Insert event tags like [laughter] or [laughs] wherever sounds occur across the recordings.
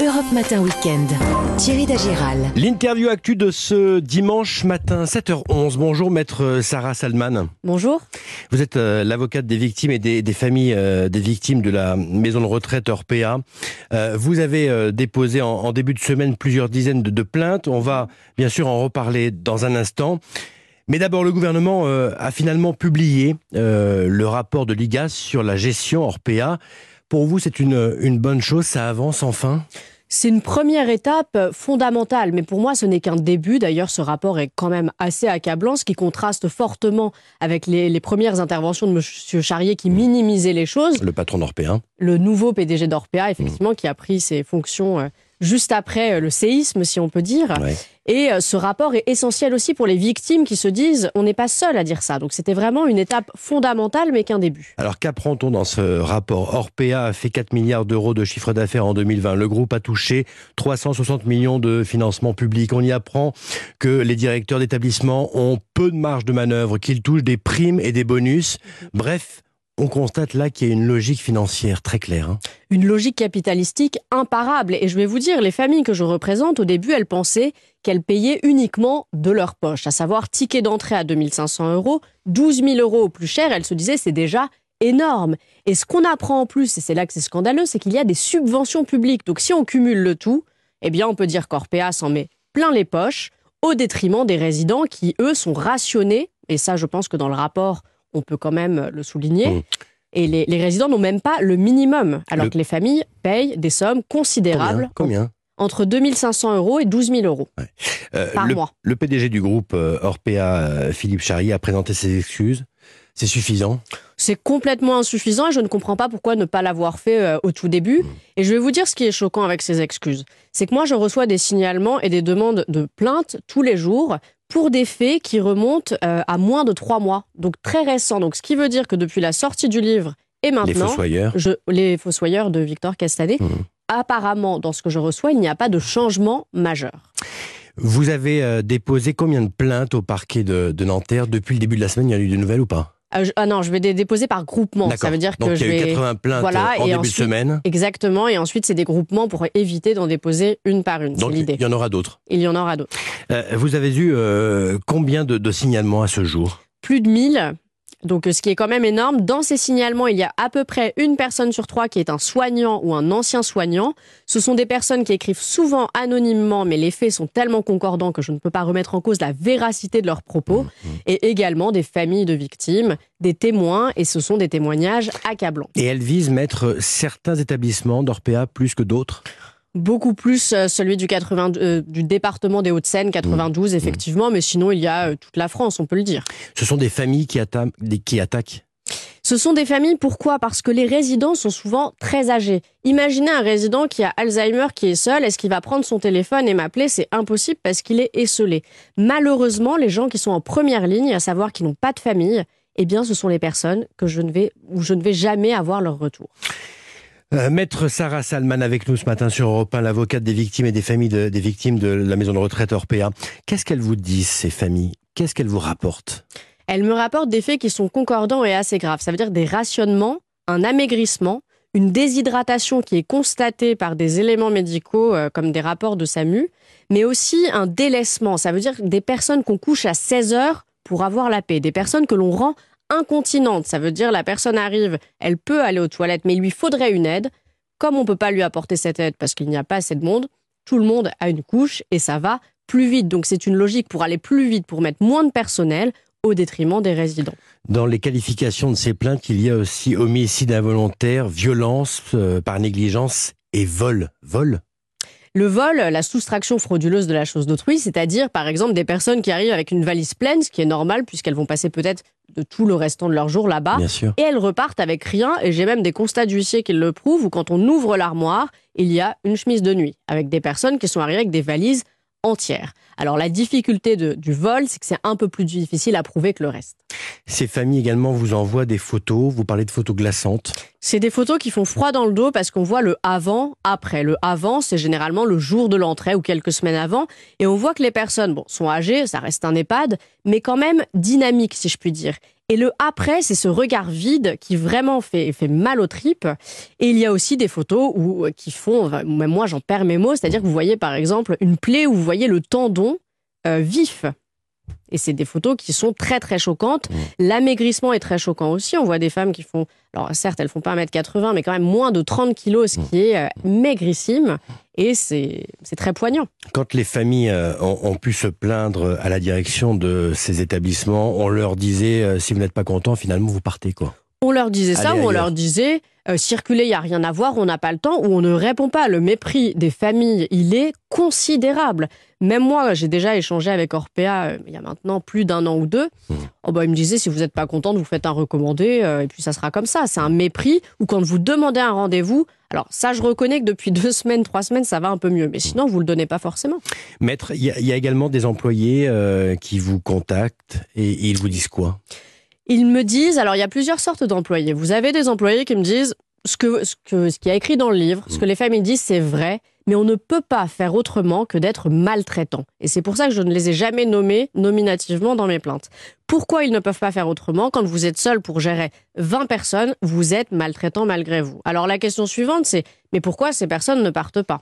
Europe Matin Weekend. Thierry Dagiral. L'interview actu de ce dimanche matin, 7h11. Bonjour, maître Sarah Salman. Bonjour. Vous êtes euh, l'avocate des victimes et des, familles euh, des victimes de la maison de retraite Orpea. Euh, vous avez déposé en, début de semaine plusieurs dizaines de, plaintes. On va bien sûr en reparler dans un instant. Mais d'abord, le gouvernement a finalement publié le rapport de l'IGAS sur la gestion Orpea. Pour vous, c'est une, une bonne chose, ça avance enfin? C'est une première étape fondamentale, mais pour moi, ce n'est qu'un début. D'ailleurs, ce rapport est quand même assez accablant, ce qui contraste fortement avec les, premières interventions de M. Charrier qui minimisaient les choses. Le patron d'Orpea. Le nouveau PDG d'Orpea, effectivement, qui a pris ses fonctions euh, juste après euh, le séisme, si on peut dire. Et euh, ce rapport est essentiel aussi pour les victimes qui se disent on n'est pas seul à dire ça. Donc c'était vraiment une étape fondamentale, mais qu'un début. Alors qu'apprend-on dans ce rapport? Orpea a fait 4 milliards d'euros de chiffre d'affaires en 2020. Le groupe a touché 360 millions de financement public. On y apprend que les directeurs d'établissements ont peu de marge de manœuvre, qu'ils touchent des primes et des bonus. Bref, on constate là qu'il y a une logique financière très claire. Hein. Une logique capitalistique imparable. Et je vais vous dire, les familles que je représente, au début, elles pensaient qu'elles payaient uniquement de leur poche, à savoir ticket d'entrée à 2500 euros, 12 000 euros au plus cher. Elles se disaient, c'est déjà énorme. Et ce qu'on apprend en plus, et c'est là que c'est scandaleux, c'est qu'il y a des subventions publiques. Donc si on cumule le tout, eh bien on peut dire qu'Orpea s'en met plein les poches au détriment des résidents qui, eux, sont rationnés. Et ça, je pense que dans le rapport, on peut quand même le souligner. Mmh. Et les, résidents n'ont même pas le minimum, alors que les familles payent des sommes considérables. Combien, entre 2500 euros et 12 000 euros euh, par le, mois. Le PDG du groupe euh, Orpea, euh, Philippe Charrier, a présenté ses excuses. C'est suffisant? C'est complètement insuffisant et je ne comprends pas pourquoi ne pas l'avoir fait au tout début. Mmh. Et je vais vous dire ce qui est choquant avec ces excuses. C'est que moi, je reçois des signalements et des demandes de plaintes tous les jours pour des faits qui remontent euh, à moins de trois mois, donc très récents. Donc, ce qui veut dire que depuis la sortie du livre et maintenant, les fossoyeurs, les fossoyeurs de Victor Castanet, mmh. apparemment, dans ce que je reçois, il n'y a pas de changement majeur. Vous avez euh, déposé combien de plaintes au parquet de, de Nanterre? Depuis le début de la semaine Il y a eu de nouvelles ou pas? Ah, ah, non, je vais les déposer par groupement. Ça veut dire que je vais. Il y a eu 80 plaintes voilà, en début de semaine. Exactement. Et ensuite, c'est des groupements pour éviter d'en déposer une par une. Donc, l'idée. il y en aura d'autres. Il y en aura d'autres. Euh, vous avez eu euh, combien de, de signalements à ce jour? Plus de 1000. Donc, ce qui est quand même énorme, dans ces signalements, il y a à peu près une personne sur trois qui est un soignant ou un ancien soignant. Ce sont des personnes qui écrivent souvent anonymement, mais les faits sont tellement concordants que je ne peux pas remettre en cause la véracité de leurs propos. Mmh, mmh. Et également des familles de victimes, des témoins, et ce sont des témoignages accablants. Et elles visent mettre certains établissements d'Orpea plus que d'autres? Beaucoup plus euh, celui du, 80, euh, du département des Hauts-de-Seine, 92 mmh. effectivement, mais sinon il y a euh, toute la France, on peut le dire. Ce sont des familles qui, qui attaquent ce sont des familles, pourquoi? Parce que les résidents sont souvent très âgés. Imaginez un résident qui a Alzheimer, qui est seul, est-ce qu'il va prendre son téléphone et m'appeler? C'est impossible parce qu'il est esselé. Malheureusement, les gens qui sont en première ligne, à savoir qui n'ont pas de famille, eh bien, ce sont les personnes que je ne vais, où je ne vais jamais avoir leur retour. Euh, Maître Sarah Salman avec nous ce matin sur Europe 1, l'avocate des victimes et des familles des victimes de la maison de retraite Orpea. Qu'est-ce qu'elles vous disent, ces familles? Qu'est-ce qu'elles vous rapportent Elles me rapportent des faits qui sont concordants et assez graves. Ça veut dire des rationnements, un amaigrissement, une déshydratation qui est constatée par des éléments médicaux euh, comme des rapports de SAMU, mais aussi un délaissement. Ça veut dire des personnes qu'on couche à 16 heures pour avoir la paix, des personnes que l'on rend incontinente. Ça veut dire la personne arrive, elle peut aller aux toilettes, mais il lui faudrait une aide. Comme on ne peut pas lui apporter cette aide parce qu'il n'y a pas assez de monde, tout le monde a une couche et ça va plus vite. Donc c'est une logique pour aller plus vite, pour mettre moins de personnel au détriment des résidents. Dans les qualifications de ces plaintes, il y a aussi homicide involontaire, violence euh, par négligence et vol. Vol le vol, la soustraction frauduleuse de la chose d'autrui, c'est-à-dire par exemple des personnes qui arrivent avec une valise pleine, ce qui est normal puisqu'elles vont passer peut-être de tout le restant de leur jour là-bas, et elles repartent avec rien. Et j'ai même des constats d'huissier qui le prouvent, où quand on ouvre l'armoire, il y a une chemise de nuit, avec des personnes qui sont arrivées avec des valises entières. Alors la difficulté du vol, c'est que c'est un peu plus difficile à prouver que le reste. Ces familles également vous envoient des photos, vous parlez de photos glaçantes. C'est des photos qui font froid dans le dos parce qu'on voit le avant, après. Le avant, c'est généralement le jour de l'entrée ou quelques semaines avant. Et on voit que les personnes bon, sont âgées, ça reste un EHPAD, mais quand même dynamiques, si je puis dire. Et le après, c'est ce regard vide qui vraiment fait, fait mal aux tripes. Et il y a aussi des photos où, qui font, même moi j'en perds mes mots, c'est-à-dire que vous voyez par exemple une plaie où vous voyez le tendon euh, vif. Et c'est des photos qui sont très très choquantes. Mmh. L'amaigrissement est très choquant aussi. On voit des femmes qui font, alors certes elles font pas 1m80, mais quand même moins de 30 kilos, ce mmh. qui est euh, maigrissime. Et c'est très poignant. Quand les familles euh, ont, pu se plaindre à la direction de ces établissements, on leur disait, euh, si vous n'êtes pas content, finalement vous partez quoi. On leur disait ça ou on leur disait euh, circuler, il n'y a rien à voir, on n'a pas le temps, ou on ne répond pas. Le mépris des familles, il est considérable. Même moi, j'ai déjà échangé avec Orpea euh, il y a maintenant plus d'un an ou deux. Mmh. Oh bah, il me disait si vous n'êtes pas contente, vous faites un recommandé, euh, et puis ça sera comme ça. C'est un mépris, ou quand vous demandez un rendez-vous, alors ça, je reconnais que depuis [laughs] deux semaines, trois semaines, ça va un peu mieux. Mais sinon, vous le donnez pas forcément. Maître, il y, a également des employés qui vous contactent et ils vous disent quoi? Ils me disent, alors il y a plusieurs sortes d'employés. Vous avez des employés qui me disent ce que ce que ce qui a écrit dans le livre, ce que les familles disent, c'est vrai, mais on ne peut pas faire autrement que d'être maltraitant. Et c'est pour ça que je ne les ai jamais nommés nominativement dans mes plaintes. Pourquoi ils ne peuvent pas faire autrement Quand vous êtes seul pour gérer 20 personnes, vous êtes maltraitant malgré vous? Alors la question suivante, c'est mais pourquoi ces personnes ne partent pas?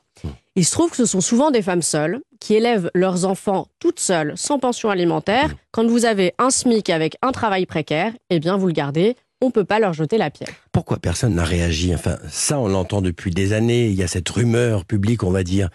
Il se trouve que ce sont souvent des femmes seules qui élèvent leurs enfants toutes seules, sans pension alimentaire. Quand vous avez un SMIC avec un travail précaire, eh bien vous le gardez on ne peut pas leur jeter la pierre. Pourquoi personne n'a réagi? Enfin, ça, on l'entend depuis des années. Il y a cette rumeur publique, on va dire.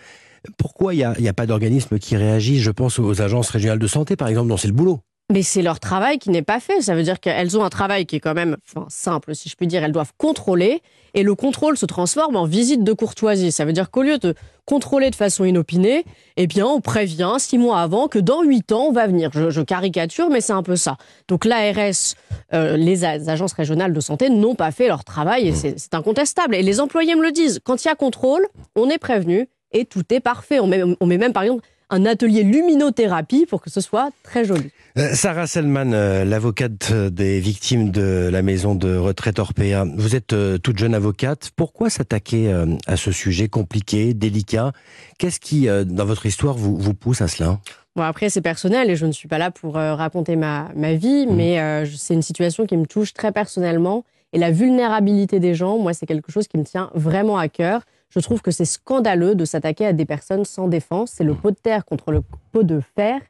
Pourquoi il n'y a, pas d'organisme qui réagit? Je pense aux agences régionales de santé, par exemple, dont c'est le boulot. Mais c'est leur travail qui n'est pas fait. Ça veut dire qu'elles ont un travail qui est quand même enfin, simple, si je puis dire. Elles doivent contrôler et le contrôle se transforme en visite de courtoisie. Ça veut dire qu'au lieu de contrôler de façon inopinée, eh bien, on prévient six mois avant que dans huit ans, on va venir. Je, caricature, mais c'est un peu ça. Donc l'ARS, euh, les agences régionales de santé n'ont pas fait leur travail et c'est incontestable. Et les employés me le disent. Quand il y a contrôle, on est prévenu et tout est parfait. On met, on met même, par exemple, un atelier luminothérapie pour que ce soit très joli. Euh, Sarah Selman, euh, l'avocate des victimes de la maison de retraite Orpea. Vous êtes euh, toute jeune avocate. Pourquoi s'attaquer à ce sujet compliqué, délicat? Qu'est-ce qui, dans votre histoire, vous, vous pousse à cela? Bon, après, c'est personnel et je ne suis pas là pour raconter ma, ma vie, mmh. mais c'est une situation qui me touche très personnellement. Et la vulnérabilité des gens, moi, c'est quelque chose qui me tient vraiment à cœur. Je trouve que c'est scandaleux de s'attaquer à des personnes sans défense. C'est le pot de terre contre le pot de fer.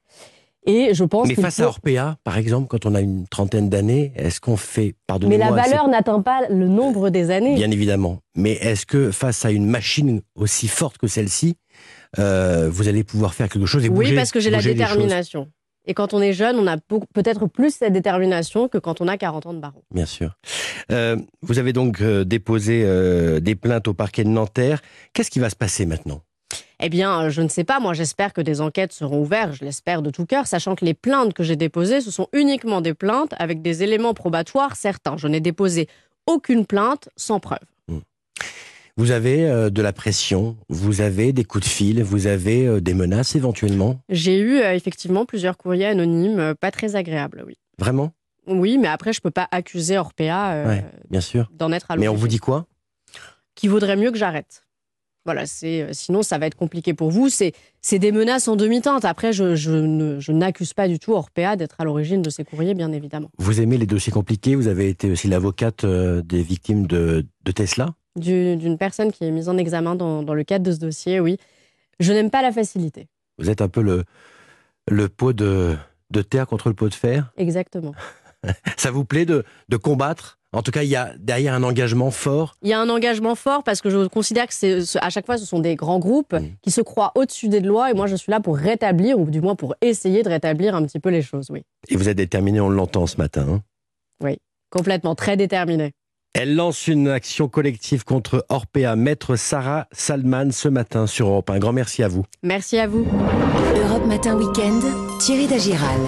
Et je pense Mais face à Orpea, par exemple, quand on a une trentaine d'années, est-ce qu'on fait, pardon Mais la valeur n'atteint pas le nombre des années. Bien évidemment. Mais est-ce que face à une machine aussi forte que celle-ci, euh, vous allez pouvoir faire quelque chose et bouger Oui, parce que j'ai la détermination. Et quand on est jeune, on a peut-être plus cette détermination que quand on a 40 ans de barreau. Bien sûr. Euh, vous avez donc euh, déposé euh, des plaintes au parquet de Nanterre. Qu'est-ce qui va se passer maintenant? Eh bien, je ne sais pas. Moi, j'espère que des enquêtes seront ouvertes. Je l'espère de tout cœur, sachant que les plaintes que j'ai déposées, ce sont uniquement des plaintes avec des éléments probatoires certains. Je n'ai déposé aucune plainte sans preuve. Vous avez euh, de la pression, vous avez des coups de fil, vous avez euh, des menaces éventuellement? J'ai eu euh, effectivement plusieurs courriers anonymes, pas très agréables, oui. Vraiment? Oui, mais après, je ne peux pas accuser Orpea bien sûr. d'en être à Mais on vous dit quoi? Qu'il vaudrait mieux que j'arrête. Voilà, c'est sinon ça va être compliqué pour vous. C'est des menaces en demi-teinte. Après, je, je n'accuse pas du tout Orpea d'être à l'origine de ces courriers, bien évidemment. Vous aimez les dossiers compliqués? Vous avez été aussi l'avocate des victimes de, de Tesla? D'une personne qui est mise en examen dans, le cadre de ce dossier, oui. Je n'aime pas la facilité. Vous êtes un peu le, le pot de, de terre contre le pot de fer Exactement. [laughs] Ça vous plaît de, de combattre? En tout cas, il y a derrière un engagement fort. Il y a un engagement fort parce que je considère que c'est à chaque fois ce sont des grands groupes mmh. qui se croient au-dessus des lois et moi je suis là pour rétablir ou du moins pour essayer de rétablir un petit peu les choses, oui. Et vous êtes déterminé, on l'entend ce matin. Hein oui, complètement, très déterminé. Elle lance une action collective contre Orpea, maître Sarah Salman, ce matin sur Europe. Un grand merci à vous. Merci à vous. Europe Matin Weekend, Thierry Dagiral.